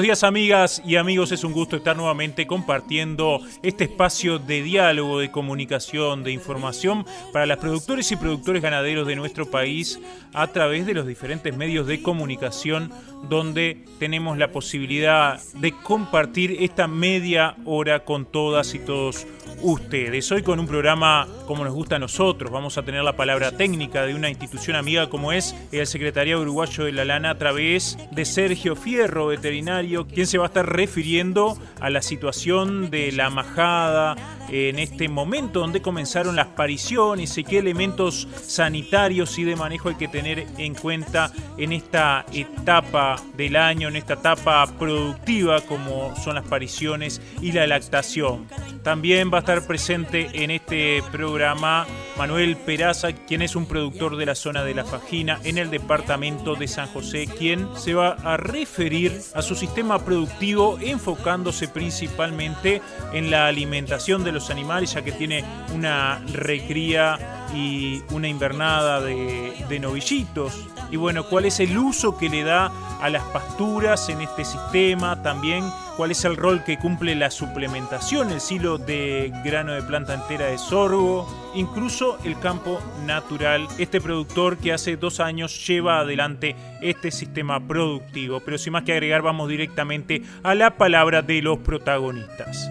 Buenos días amigas y amigos, es un gusto estar nuevamente compartiendo este espacio de diálogo, de comunicación, de información para las productores y productores ganaderos de nuestro país a través de los diferentes medios de comunicación donde tenemos la posibilidad de compartir esta media hora con todas y todos ustedes. Hoy con un programa como nos gusta a nosotros, vamos a tener la palabra técnica de una institución amiga como es el Secretariado Uruguayo de la Lana a través de Sergio Fierro, veterinario, quien se va a estar refiriendo a la situación de la majada en este momento donde comenzaron las pariciones y qué elementos sanitarios y de manejo hay que tener en cuenta en esta etapa del año, en esta etapa productiva como son las pariciones y la lactación. También va a estar presente en este programa Manuel Peraza, quien es un productor de la zona de la Fajina en el departamento de San José, quien se va a referir a su sistema productivo enfocándose principalmente en la alimentación de los animales, ya que tiene una recría y una invernada de, de novillitos. Y bueno, cuál es el uso que le da a las pasturas en este sistema, también cuál es el rol que cumple la suplementación, el silo de grano de planta entera de sorgo, incluso el campo natural, este productor que hace dos años lleva adelante este sistema productivo. Pero sin más que agregar, vamos directamente a la palabra de los protagonistas.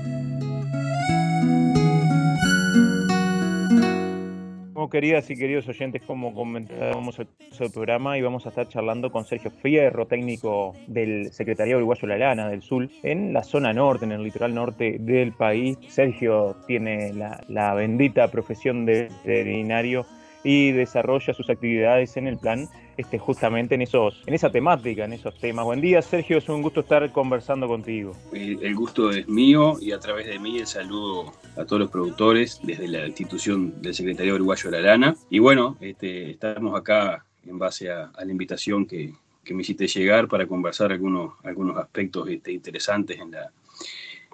Queridas y queridos oyentes, como comentábamos el programa y vamos a estar charlando con Sergio Fierro, técnico del Secretariado Uruguayo la Lana del Sur, en la zona norte, en el litoral norte del país. Sergio tiene la bendita profesión de veterinario y desarrolla sus actividades en el plan este, justamente en, esos, en esa temática, en esos temas. Buen día, Sergio, es un gusto estar conversando contigo. El gusto es mío y a través de mí el saludo a todos los productores desde la institución del Secretario Uruguayo de la Lana. Y bueno, este, estamos acá en base a, la invitación que, que, me hiciste llegar para conversar algunos, algunos aspectos este, interesantes en la,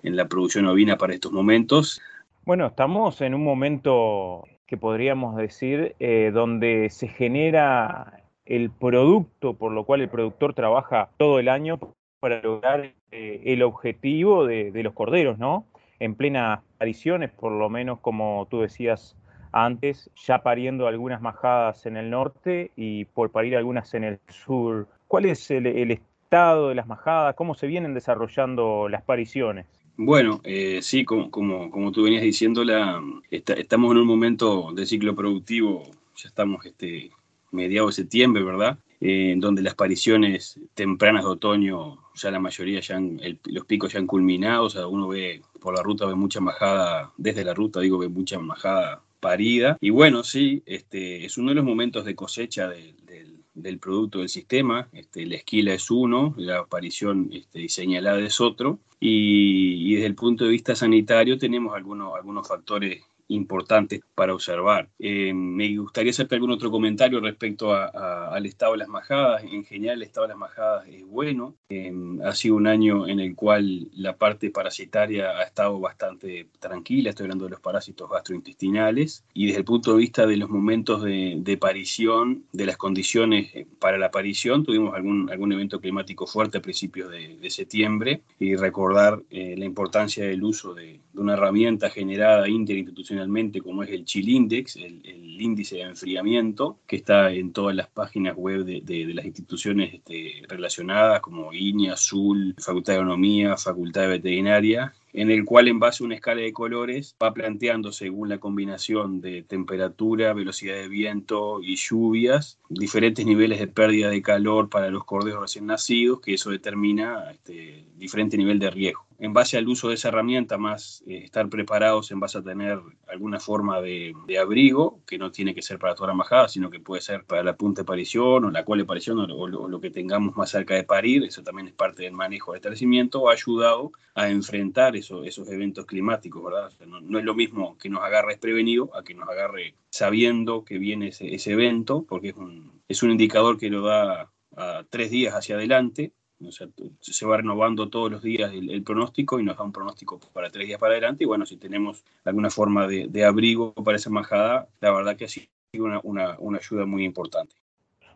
en la producción ovina para estos momentos. Bueno, estamos en un momento que podríamos decir eh, donde se genera el producto por lo cual el productor trabaja todo el año para lograr eh, el objetivo de, los corderos, ¿no? En plenas apariciones, por lo menos como tú decías antes, ya pariendo algunas majadas en el norte y por parir algunas en el sur. ¿Cuál es el, estado de las majadas? ¿Cómo se vienen desarrollando las pariciones? Bueno, eh, sí, como, como, tú venías diciendo, la, estamos en un momento de ciclo productivo, ya estamos este, mediados de septiembre, ¿verdad? Eh, en donde las apariciones tempranas de otoño, ya la mayoría, ya los picos ya han culminado, o sea, uno ve por la ruta, ve mucha majada, desde la ruta digo, ve mucha majada parida. Y bueno, sí, este, es uno de los momentos de cosecha del producto del sistema. Este, la esquila es uno, la aparición este, señalada es otro. Y, y, desde el punto de vista sanitario tenemos algunos, algunos factores importantes para observar. Eh, me gustaría hacerte algún otro comentario respecto al estado de las majadas. En general, el estado de las majadas es bueno. Eh, ha sido un año en el cual la parte parasitaria ha estado bastante tranquila. Estoy hablando de los parásitos gastrointestinales. Y desde el punto de vista de los momentos de, de aparición, de las condiciones eh, para la aparición, tuvimos algún, algún evento climático fuerte a principios de, septiembre. Y recordar la importancia del uso de, de una herramienta generada interinstitucional como es el Chill Index, el, índice de enfriamiento, que está en todas las páginas web de, las instituciones este, relacionadas, como INIA, Azul, Facultad de Economía, Facultad de Veterinaria, en el cual en base a una escala de colores va planteando según la combinación de temperatura, velocidad de viento y lluvias, diferentes niveles de pérdida de calor para los corderos recién nacidos, que eso determina este, diferente nivel de riesgo. en base al uso de esa herramienta, más eh, estar preparados en base a tener alguna forma de, abrigo, que no tiene que ser para toda la majada, sino que puede ser para la punta de parición o la cual de parición o, lo, que tengamos más cerca de parir, eso también es parte del manejo del establecimiento, ha ayudado a enfrentar esos eventos climáticos, ¿verdad? no, es lo mismo que nos agarre desprevenido a que nos agarre sabiendo que viene ese, evento, porque es un, es un indicador que lo da a tres días hacia adelante se va renovando todos los días el, pronóstico y nos da un pronóstico para tres días para adelante. Y bueno, si tenemos alguna forma de, abrigo para esa majada, la verdad que ha sido una, una, ayuda muy importante.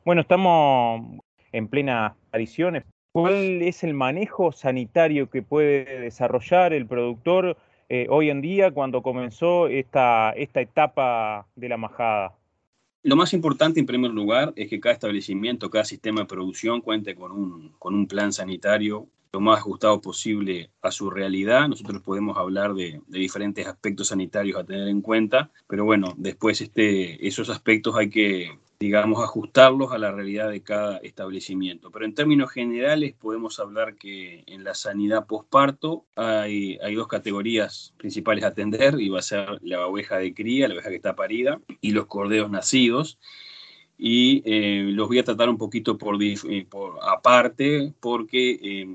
Bueno, estamos en plena aparición. ¿Cuál es el manejo sanitario que puede desarrollar el productor eh, hoy en día cuando comenzó esta, esta etapa de la majada? Lo más importante, en primer lugar, es que cada establecimiento, cada sistema de producción cuente con un, con un plan sanitario lo más ajustado posible a su realidad. Nosotros podemos hablar de, de, diferentes aspectos sanitarios a tener en cuenta, pero bueno, después este, esos aspectos hay que digamos, ajustarlos a la realidad de cada establecimiento. Pero en términos generales podemos hablar que en la sanidad posparto hay, hay dos categorías principales a atender, y va a ser la oveja de cría, la oveja que está parida, y los corderos nacidos. Y eh, los voy a tratar un poquito por, eh, aparte porque eh,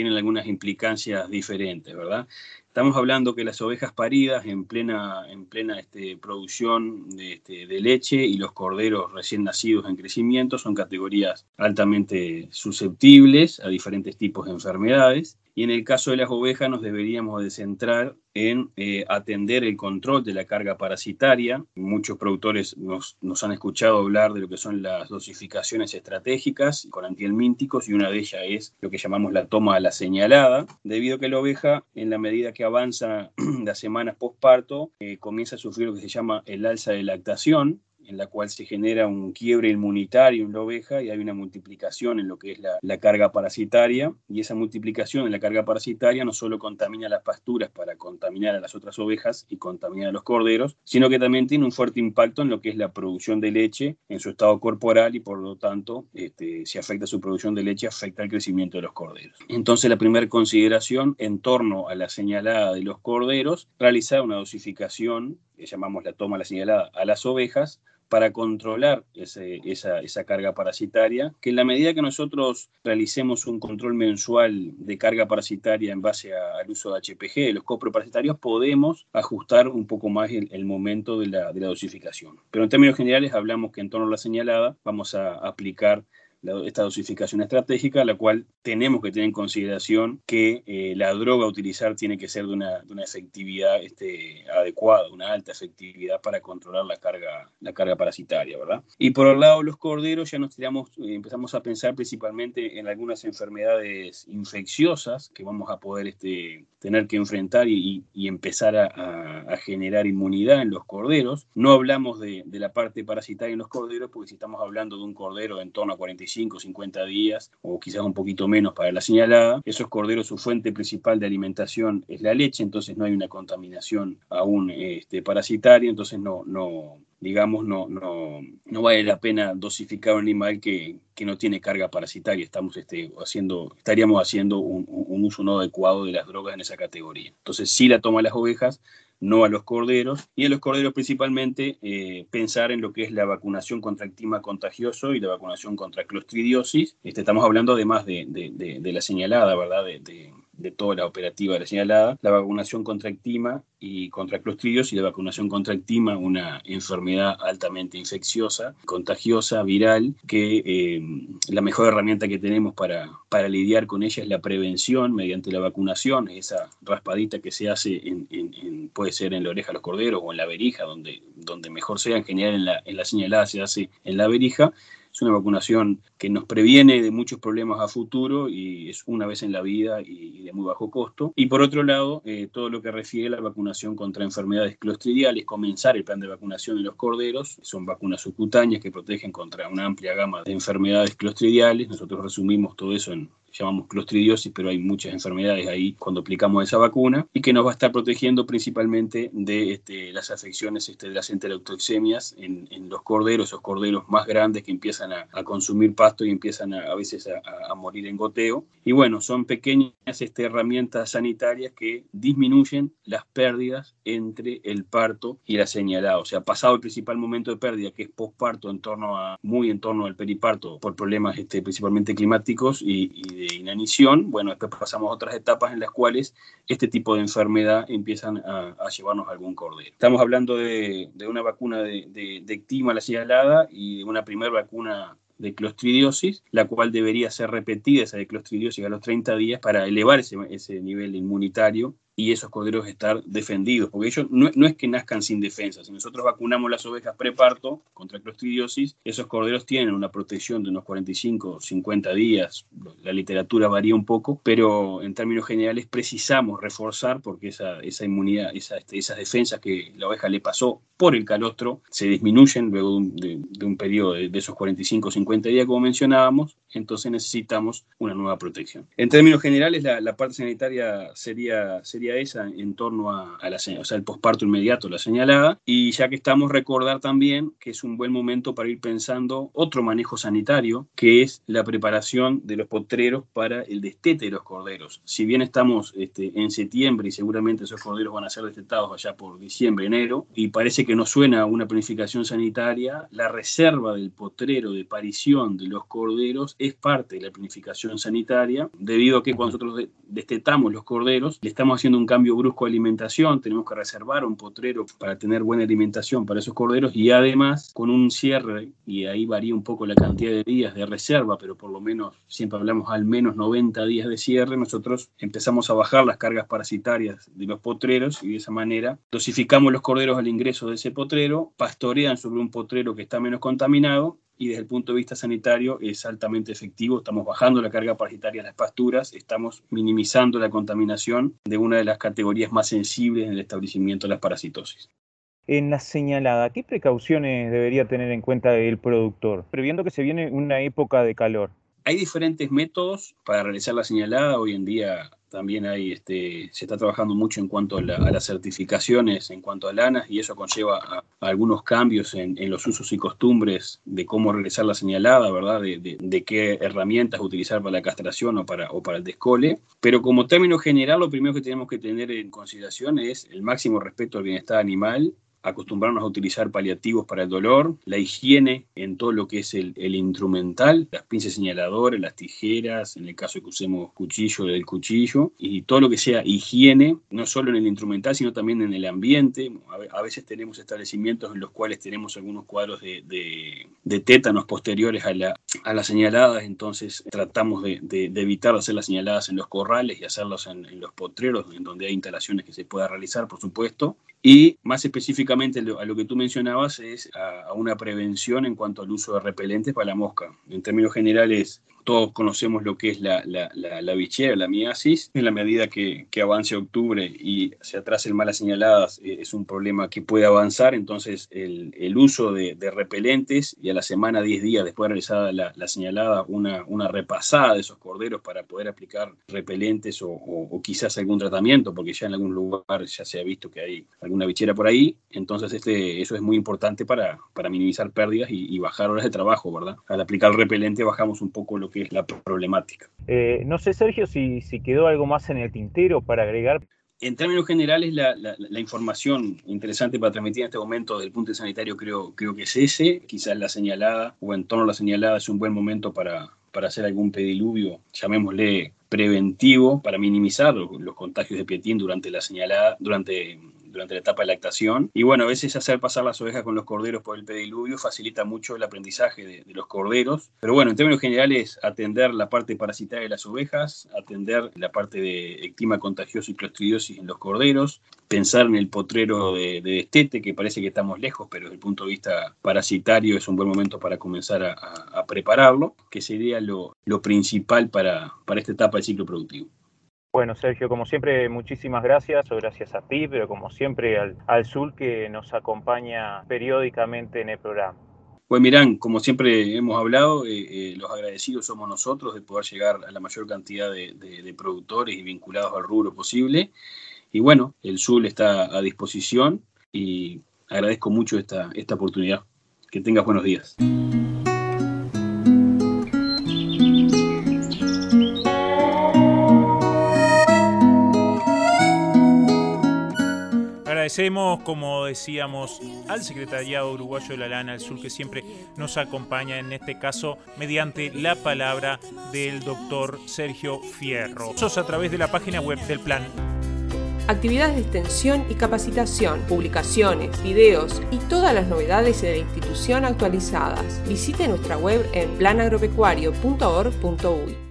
tienen algunas implicancias diferentes, ¿verdad? Estamos hablando que las ovejas paridas en plena, en plena este, producción de, este, de, leche y los corderos recién nacidos en crecimiento son categorías altamente susceptibles a diferentes tipos de enfermedades. Y en el caso de las ovejas nos deberíamos de centrar en eh, atender el control de la carga parasitaria. Muchos productores nos, han escuchado hablar de lo que son las dosificaciones estratégicas con antihelmínticos y una de ellas es lo que llamamos la toma a la señalada, debido a que la oveja, en la medida que avanza las semanas postparto, eh, comienza a sufrir lo que se llama el alza de lactación, en la cual se genera un quiebre inmunitario en la oveja y hay una multiplicación en lo que es la, carga parasitaria y esa multiplicación en la carga parasitaria no solo contamina las pasturas para contaminar a las otras ovejas y contaminar a los corderos, sino que también tiene un fuerte impacto en lo que es la producción de leche en su estado corporal y por lo tanto este, si afecta su producción de leche afecta el crecimiento de los corderos. Entonces la primera consideración en torno a la señalada de los corderos, realizar una dosificación que llamamos la toma la señalada a las ovejas para controlar esa, carga parasitaria, que en la medida que nosotros realicemos un control mensual de carga parasitaria en base al uso de HPG, de los coproparasitarios, podemos ajustar un poco más el, momento de la, de la dosificación. Pero en términos generales hablamos que en torno a la señalada vamos a aplicar esta dosificación estratégica, la cual tenemos que tener en consideración que eh, la droga a utilizar tiene que ser de una, de efectividad este, adecuada, una alta efectividad para controlar la carga, la carga parasitaria, ¿verdad? Y por el lado de los corderos ya nos tiramos, eh, empezamos a pensar principalmente en algunas enfermedades infecciosas que vamos a poder este, tener que enfrentar y, empezar a, generar inmunidad en los corderos. No hablamos de, de la parte parasitaria en los corderos porque si estamos hablando de un cordero en torno a 45 50 días o quizás un poquito menos para la señalada. Esos corderos, su fuente principal de alimentación es la leche, entonces no hay una contaminación aún este, parasitaria, entonces no, no, digamos, no, no, no vale la pena dosificar un animal que, que no tiene carga parasitaria. Estamos este, haciendo, estaríamos haciendo un, un, uso no adecuado de las drogas en esa categoría. Entonces, sí la toma las ovejas, no a los corderos, y en los corderos principalmente eh, pensar en lo que es la vacunación contra el clima contagioso y la vacunación contra clostridiosis. Este, estamos hablando además de, de, de, la señalada, ¿verdad? De, de toda la operativa de la señalada, la vacunación contra ectima y contra clostridios y la vacunación contra ectima, una enfermedad altamente infecciosa, contagiosa, viral, que eh, la mejor herramienta que tenemos para, para lidiar con ella es la prevención mediante la vacunación, esa raspadita que se hace puede ser en la oreja de los corderos o en la verija, donde, donde mejor sea, en general en la, en la señalada se hace en la verija, es una vacunación que nos previene de muchos problemas a futuro y es una vez en la vida y, de muy bajo costo. Y por otro lado, eh, todo lo que refiere a la vacunación contra enfermedades clostridiales, comenzar el plan de vacunación de los corderos, son vacunas subcutáneas que protegen contra una amplia gama de enfermedades clostridiales. Nosotros resumimos todo eso en, llamamos clostridiosis, pero hay muchas enfermedades ahí cuando aplicamos esa vacuna, y que nos va a estar protegiendo principalmente de este, las afecciones este, de las enterotoxemias en, los corderos, esos corderos más grandes que empiezan a, consumir pasto y empiezan a, veces a, morir en goteo. Y bueno, son pequeñas este, herramientas sanitarias que disminuyen las pérdidas entre el parto y la señalada. O sea, pasado el principal momento de pérdida, que es posparto, en torno a, muy en torno al periparto, por problemas principalmente climáticos y, de inanición, bueno, después pasamos a otras etapas en las cuales este tipo de enfermedad empiezan a, llevarnos a algún cordero. Estamos hablando de, una vacuna de, de, de ectima la y de una primera vacuna de clostridiosis, la cual debería ser repetida, esa de clostridiosis, a los 30 días para elevar ese nivel inmunitario y esos corderos estar defendidos, porque ellos no, no, es que nazcan sin defensa. Si nosotros vacunamos las ovejas preparto contra clostridiosis, esos corderos tienen una protección de unos 45 o 50 días. La literatura varía un poco, pero en términos generales precisamos reforzar porque esa, esa inmunidad, esa, esas defensas que la oveja le pasó por el calostro se disminuyen luego de un, de, un periodo de, esos 45 o 50 días, como mencionábamos, entonces necesitamos una nueva protección. En términos generales, la, la parte sanitaria sería, sería esa en torno a, la, o sea, el posparto inmediato, la señalada, y ya que estamos, recordar también que es un buen momento para ir pensando otro manejo sanitario, que es la preparación de los potreros para el destete de los corderos. Si bien estamos este, en septiembre y seguramente esos corderos van a ser destetados allá por diciembre, enero, y parece que no suena una planificación sanitaria, la reserva del potrero de parición de los corderos es parte de la planificación sanitaria, debido a que cuando nosotros destetamos los corderos, le estamos haciendo un cambio brusco de alimentación, tenemos que reservar un potrero para tener buena alimentación para esos corderos y además con un cierre, y ahí varía un poco la cantidad de días de reserva, pero por lo menos siempre hablamos al menos 90 días de cierre, nosotros empezamos a bajar las cargas parasitarias de los potreros y de esa manera dosificamos los corderos al ingreso de ese potrero, pastorean sobre un potrero que está menos contaminado y desde el punto de vista sanitario es altamente efectivo. Estamos bajando la carga parasitaria de las pasturas, estamos minimizando la contaminación de una de las categorías más sensibles en el establecimiento de las parasitosis. En la señalada, ¿qué precauciones debería tener en cuenta el productor, previendo que se viene una época de calor? Hay diferentes métodos para realizar la señalada. Hoy en día también hay, este, se está trabajando mucho en cuanto a, las certificaciones, en cuanto a lanas, y eso conlleva a, algunos cambios en, los usos y costumbres de cómo realizar la señalada, ¿verdad? De, qué herramientas utilizar para la castración o para, o para el descole. Pero como término general, lo primero que tenemos que tener en consideración es el máximo respeto al bienestar animal acostumbrarnos a utilizar paliativos para el dolor, la higiene en todo lo que es el, instrumental, las pinzas señaladoras, las tijeras, en el caso de que usemos cuchillo, del cuchillo, y todo lo que sea higiene, no solo en el instrumental, sino también en el ambiente. A veces tenemos establecimientos en los cuales tenemos algunos cuadros de, de, tétanos posteriores a la, a las señaladas, entonces tratamos de, evitar hacer las señaladas en los corrales y hacerlas en, en los potreros, en donde hay instalaciones que se pueda realizar, por supuesto. Y más específicamente a lo que tú mencionabas es a, una prevención en cuanto al uso de repelentes para la mosca. En términos generales, todos conocemos lo que es la, la, la, bichera, la miasis. En la medida que, que, avance octubre y se atrasen malas señaladas, eh, es un problema que puede avanzar. Entonces, el, el uso de, repelentes y a la semana, 10 días después de realizada la, señalada, una, una, repasada de esos corderos para poder aplicar repelentes o, quizás algún tratamiento, porque ya en algún lugar ya se ha visto que hay alguna bichera por ahí. Entonces, este, eso es muy importante para, para minimizar pérdidas y, y bajar horas de trabajo, ¿verdad? Al aplicar el repelente bajamos un poco lo que es la problemática. Eh, no sé, Sergio, si, si quedó algo más en el tintero para agregar. En términos generales, la, la, información interesante para transmitir en este momento del punto sanitario creo, creo que es ese. Quizás la señalada o en torno a la señalada es un buen momento para, para hacer algún pediluvio, llamémosle preventivo, para minimizar los, los contagios de pietín durante la señalada, durante durante la etapa de lactación. Y bueno, a veces hacer pasar las ovejas con los corderos por el pediluvio facilita mucho el aprendizaje de, los corderos. Pero bueno, en términos generales, atender la parte parasitaria de las ovejas, atender la parte de ectima contagioso y clostridiosis en los corderos, pensar en el potrero de, destete, que parece que estamos lejos, pero desde el punto de vista parasitario es un buen momento para comenzar a, prepararlo, que sería lo, lo principal para, para esta etapa del ciclo productivo. Bueno, Sergio, como siempre, muchísimas gracias, o gracias a ti, pero como siempre al, al Sur que nos acompaña periódicamente en el programa. Pues Mirán, como siempre hemos hablado, eh, eh, los agradecidos somos nosotros de poder llegar a la mayor cantidad de, productores y vinculados al rubro posible. Y bueno, el SUL está a disposición y agradezco mucho esta, esta oportunidad. Que tengas buenos días. Agradecemos, como decíamos, al Secretariado Uruguayo de la Lana del Sur que siempre nos acompaña, en este caso, mediante la palabra del doctor Sergio Fierro. Sos a través de la página web del plan actividades de extensión y capacitación, publicaciones, videos y todas las novedades de la institución actualizadas. Visite nuestra web en planagropecuario.org.uy.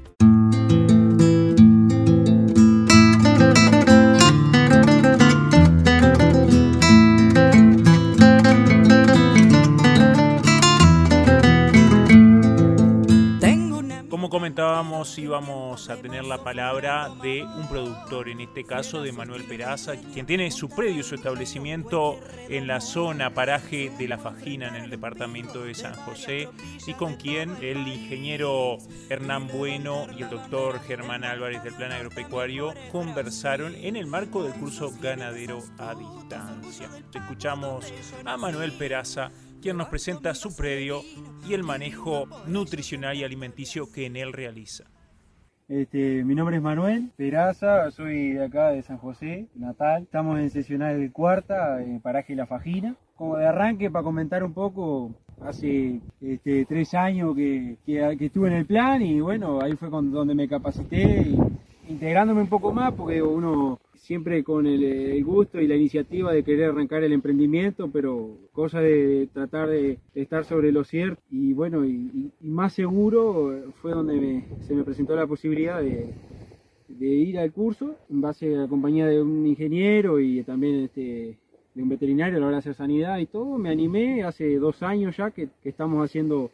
comentábamos, íbamos a tener la palabra de un productor, en este caso de Manuel Peraza, quien tiene su predio, su establecimiento en la zona paraje de La Fajina, en el departamento de San José, y con quien el ingeniero Hernán Bueno y el doctor Germán Álvarez del Plan Agropecuario conversaron en el marco del curso Ganadero a Distancia. Escuchamos a Manuel Peraza quien nos presenta su predio y el manejo nutricional y alimenticio que en él realiza. Este, mi nombre es Manuel Peraza, soy de acá de San José, natal. Estamos en sesional cuarta, en Paraje La Fajina. Como de arranque, para comentar un poco, hace este, tres años que, estuve en el plan y bueno, ahí fue donde me capacité, integrándome un poco más, porque uno siempre con el, gusto y la iniciativa de querer arrancar el emprendimiento, pero cosa de tratar de, estar sobre lo cierto y bueno, y, más seguro fue donde se me presentó la posibilidad de, ir al curso en base a la compañía de un ingeniero y también este, de un veterinario a la hora de hacer sanidad y todo. Me animé hace dos años ya que estamos haciendo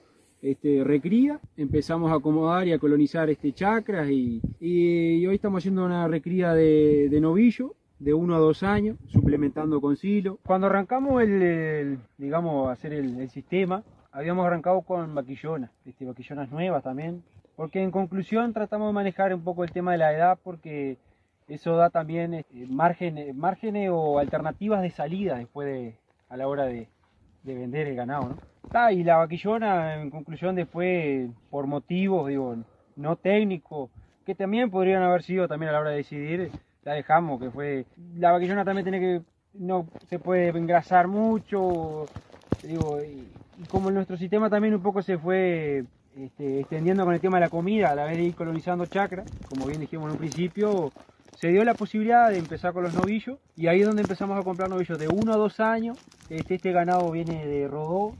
este, recría, empezamos a acomodar y a colonizar este chacras y, hoy estamos haciendo una recría de, novillo de uno a dos años, suplementando con silo. Cuando arrancamos el, digamos, hacer el, sistema, habíamos arrancado con vaquillonas, este, vaquillonas nuevas también, porque en conclusión tratamos de manejar un poco el tema de la edad porque eso da también márgenes, márgenes o alternativas de salida después de, a la hora de, de vender el ganado, ¿no? Y la vaquillona, en conclusión, después, por motivos, digo, no técnicos, que también podrían haber sido también a la hora de decidir, la dejamos, que fue, la vaquillona también tiene que, no se puede engrasar mucho, digo, y, como nuestro sistema también un poco se fue este, extendiendo con el tema de la comida, a la vez de ir colonizando chacra, como bien dijimos en un principio, se dio la posibilidad de empezar con los novillos y ahí es donde empezamos a comprar novillos de uno a dos años. Este, este ganado viene de Rodó,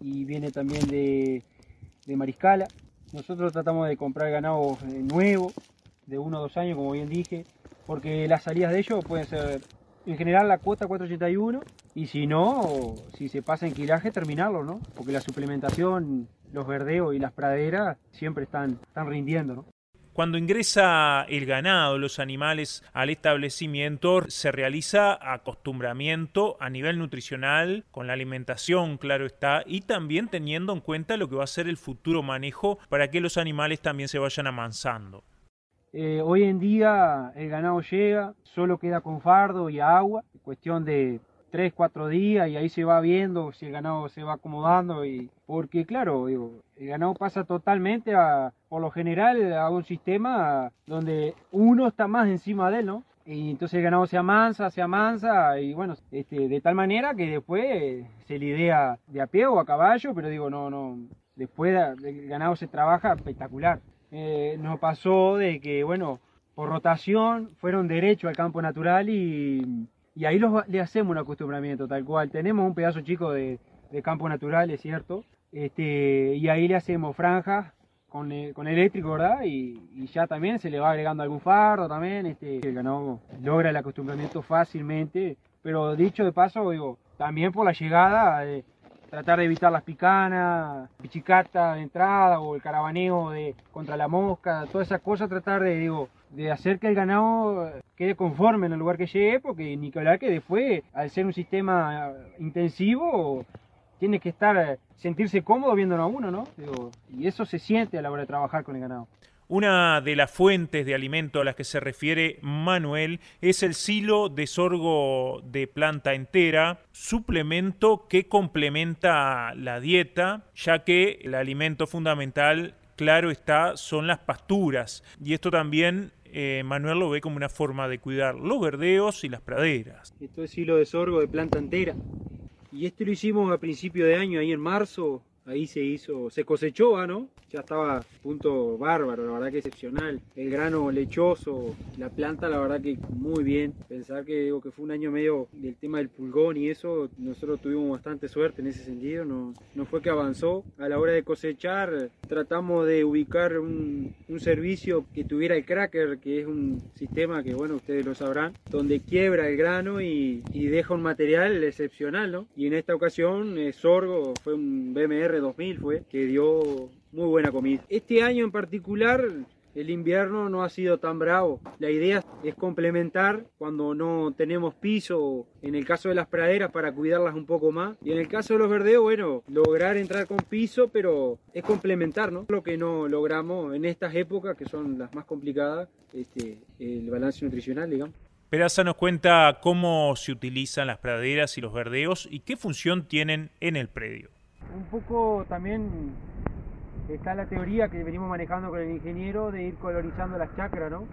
y viene también de, Mariscala. Nosotros tratamos de comprar ganado eh, nuevo, de uno o dos años, como bien dije, porque las salidas de ellos pueden ser, en general, la cuota 481, y si no, si se pasa en quilaje, terminarlo, ¿no? Porque la suplementación, los verdeos y las praderas siempre están, están rindiendo, ¿no? Cuando ingresa el ganado, los animales al establecimiento, se realiza acostumbramiento a nivel nutricional, con la alimentación, claro está, y también teniendo en cuenta lo que va a ser el futuro manejo para que los animales también se vayan amansando. Eh, hoy en día el ganado llega, solo queda con fardo y agua, cuestión de tres, cuatro días y ahí se va viendo si el ganado se va acomodando y porque claro, digo, el ganado pasa totalmente a, por lo general a un sistema donde uno está más encima de él, ¿no? Y entonces el ganado se amansa, se amansa y bueno, este, de tal manera que después se lidea de a pie o a caballo, pero digo, no, no, después el ganado se trabaja espectacular. Eh, nos pasó de que, bueno, por rotación fueron derecho al campo natural y y ahí le hacemos un acostumbramiento tal cual. Tenemos un pedazo chico de, campo natural, es cierto, este, y ahí le hacemos franjas con, con eléctrico, ¿verdad? Y, ya también se le va agregando algún fardo también, este, el ganado logra el acostumbramiento fácilmente, pero dicho de paso, digo, también por la llegada, de tratar de evitar las picanas, pichicata de entrada o el carabaneo de, contra la mosca, todas esas cosas, tratar de, digo, de hacer que el ganado quede conforme en el lugar que llegue, porque ni que hablar que después, al ser un sistema intensivo, tiene que estar, sentirse cómodo viéndolo a uno, ¿no? y eso se siente a la hora de trabajar con el ganado. Una de las fuentes de alimento a las que se refiere Manuel es el silo de sorgo de planta entera, suplemento que complementa la dieta, ya que el alimento fundamental, claro está, son las pasturas. Y esto también eh, Manuel lo ve como una forma de cuidar los verdeos y las praderas. Esto es silo de sorgo de planta entera. Y este lo hicimos a principio de año, ahí en marzo, ahí se hizo, se cosechó, ¿no? Ya estaba punto bárbaro, la verdad que excepcional. El grano lechoso, la planta, la verdad que muy bien. Pensar que digo que fue un año medio del tema del pulgón y eso, nosotros tuvimos bastante suerte en ese sentido. No, no fue que avanzó. A la hora de cosechar, tratamos de ubicar un, un servicio que tuviera el cracker, que es un sistema que, bueno, ustedes lo sabrán, donde quiebra el grano y, y deja un material excepcional, ¿no? Y en esta ocasión, eh, Sorgo fue un BMR 2000, fue, que dio muy buena comida. Este año en particular el invierno no ha sido tan bravo. La idea es complementar cuando no tenemos piso, en el caso de las praderas para cuidarlas un poco más. Y en el caso de los verdeos, bueno, lograr entrar con piso, pero es complementar, ¿no? Lo que no logramos en estas épocas, que son las más complicadas, este, el balance nutricional, digamos. Peraza nos cuenta cómo se utilizan las praderas y los verdeos y qué función tienen en el predio. Un poco también está la teoría que venimos manejando con el ingeniero de ir colorizando las chacras, ¿no?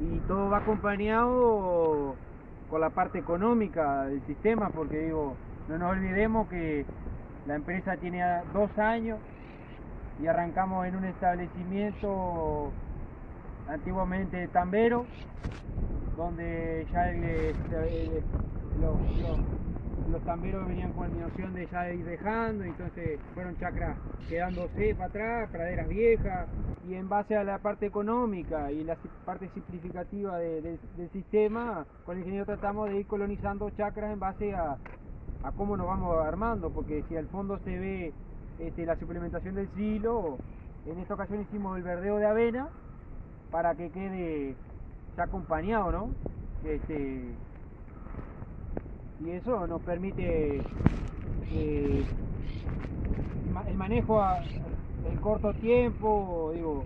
Y todo va acompañado con la parte económica del sistema, porque digo, no nos olvidemos que la empresa tiene dos años y arrancamos en un establecimiento antiguamente tambero, donde ya los tamberos venían con la noción de ya ir dejando, entonces fueron chacras quedándose para atrás, praderas viejas, y en base a la parte económica y la parte simplificativa del sistema, con el ingeniero tratamos de ir colonizando chacras en base a, cómo nos vamos armando, porque si al fondo se ve este, la suplementación del silo, en esta ocasión hicimos el verdeo de avena para que quede ya acompañado, ¿no? Este, y eso nos permite eh, el manejo en corto tiempo, digo,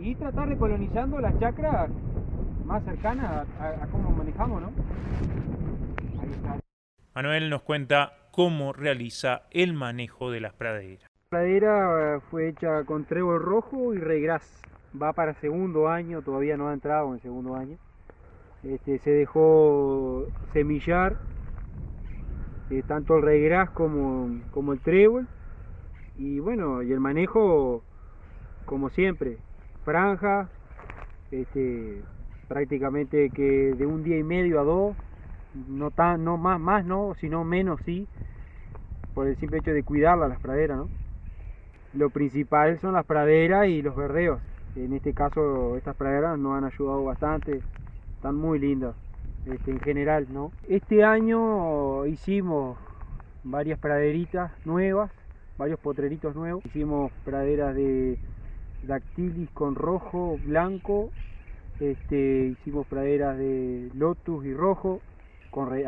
y tratar de colonizando las chacras más cercanas a, cómo manejamos, ¿no? Manuel nos cuenta cómo realiza el manejo de las praderas. La pradera fue hecha con trébol rojo y regras. Va para segundo año, todavía no ha entrado en segundo año. Este, se dejó semillar eh, tanto el regras como, como el trébol. Y bueno y el manejo como siempre franja este, prácticamente que de un día y medio a dos no tan no más más no sino menos sí por el simple hecho de cuidarla las praderas lo principal son las praderas y los verdeos. En este caso estas praderas nos han ayudado bastante están muy lindas este, en general, ¿no? Este año hicimos varias praderitas nuevas, varios potreritos nuevos. Hicimos praderas de dactilis con rojo, blanco. Este, hicimos praderas de lotus y rojo,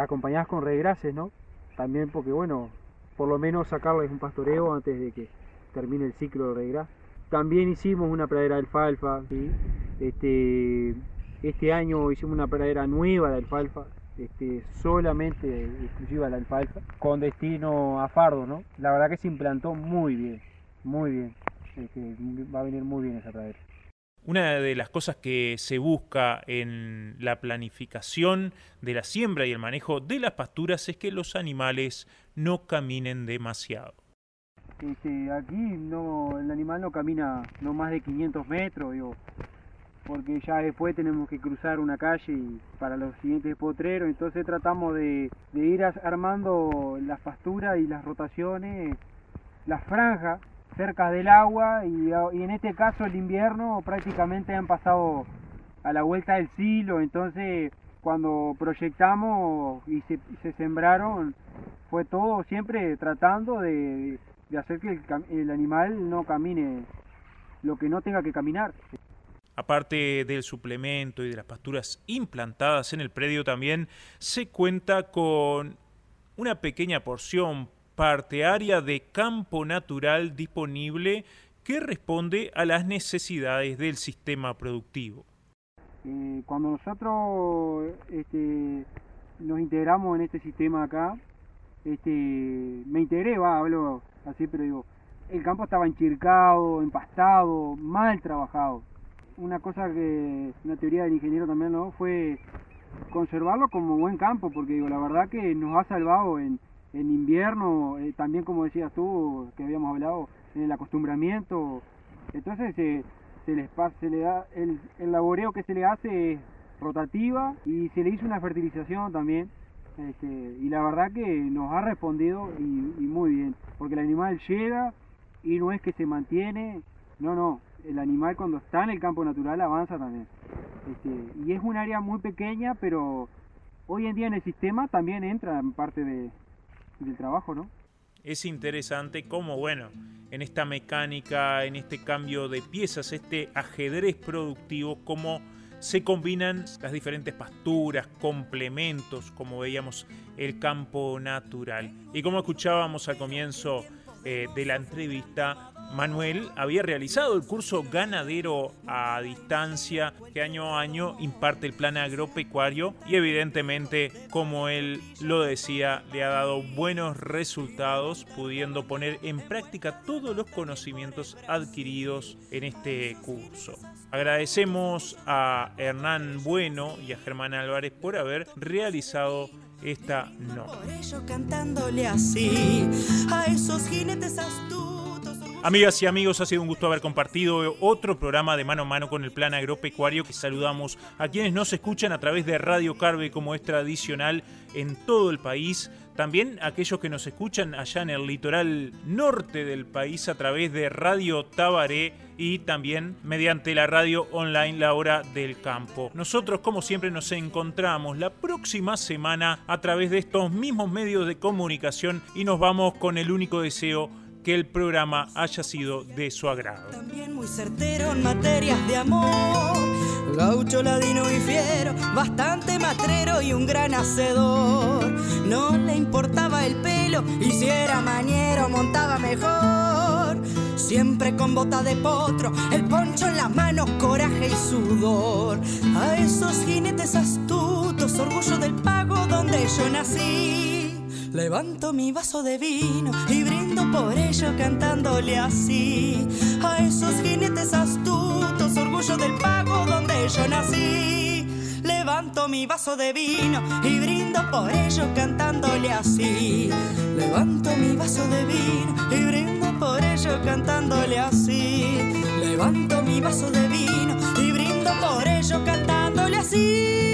acompañadas con regrases, ¿no? También porque, bueno, por lo menos sacarles un pastoreo antes de que termine el ciclo de regras. También hicimos una pradera de alfalfa, este, este año hicimos una pradera nueva de alfalfa, este, solamente exclusiva de la alfalfa, con destino a fardo, ¿no? La verdad que se implantó muy bien, muy bien. Este, va a venir muy bien esa pradera. Una de las cosas que se busca en la planificación de la siembra y el manejo de las pasturas es que los animales no caminen demasiado. Este, aquí no, el animal no camina no más de 500 metros, digo, porque ya después tenemos que cruzar una calle para los siguientes potreros, entonces tratamos de, ir armando las pasturas y las rotaciones, las franjas cerca del agua y, en este caso el invierno prácticamente han pasado a la vuelta del silo, entonces cuando proyectamos y se, sembraron fue todo siempre tratando de, hacer que el animal no camine lo que no tenga que caminar. Aparte del suplemento y de las pasturas implantadas en el predio también se cuenta con una pequeña porción parte, área de campo natural disponible que responde a las necesidades del sistema productivo. Eh, cuando nosotros este, nos integramos en este sistema acá, este, me integré, va, hablo así, pero digo, el campo estaba enchircado, empastado, mal trabajado. Una cosa que, una teoría del ingeniero también, ¿no? Fue conservarlo como buen campo, porque digo, la verdad que nos ha salvado en, en invierno, eh, también como decías tú, que habíamos hablado, en el acostumbramiento. Entonces eh, se, les se le da, el, el laboreo que se le hace es rotativa y se le hizo una fertilización también. Este, y la verdad que nos ha respondido y, muy bien, porque el animal llega y no es que se mantiene, no, no, el animal cuando está en el campo natural avanza también. Este, y es un área muy pequeña, pero hoy en día en el sistema también entra en parte de, del trabajo, ¿no? Es interesante cómo, bueno, en esta mecánica, en este cambio de piezas, este ajedrez productivo, cómo se combinan las diferentes pasturas, complementos, como veíamos el campo natural. Y como escuchábamos al comienzo eh, de la entrevista, Manuel había realizado el curso ganadero a distancia que año a año imparte el plan agropecuario y evidentemente, como él lo decía, le ha dado buenos resultados pudiendo poner en práctica todos los conocimientos adquiridos en este curso. Agradecemos a Hernán Bueno y a Germán Álvarez por haber realizado esta nota. así a esos jinetes Amigas y amigos, ha sido un gusto haber compartido otro programa de mano a mano con el plan agropecuario que saludamos a quienes nos escuchan a través de Radio Carve como es tradicional en todo el país. También aquellos que nos escuchan allá en el litoral norte del país a través de Radio Tabaré y también mediante la radio online La Hora del Campo. Nosotros, como siempre, nos encontramos la próxima semana a través de estos mismos medios de comunicación y nos vamos con el único deseo que el programa haya sido de su agrado. También muy certero en materias de amor, gaucho, ladino y fiero, bastante matrero y un gran hacedor. No le importaba el pelo y si era mañero montaba mejor. Siempre con bota de potro, el poncho en las manos, coraje y sudor. A esos jinetes astutos, orgullo del pago donde yo nací. Levanto mi vaso de vino y brindo por ello cantándole así. A esos jinetes astutos, orgullo del pago donde yo nací. Levanto mi vaso de vino y brindo por ello cantándole así. Levanto mi vaso de vino y brindo por ello cantándole así. Levanto mi vaso de vino y brindo por ello cantándole así.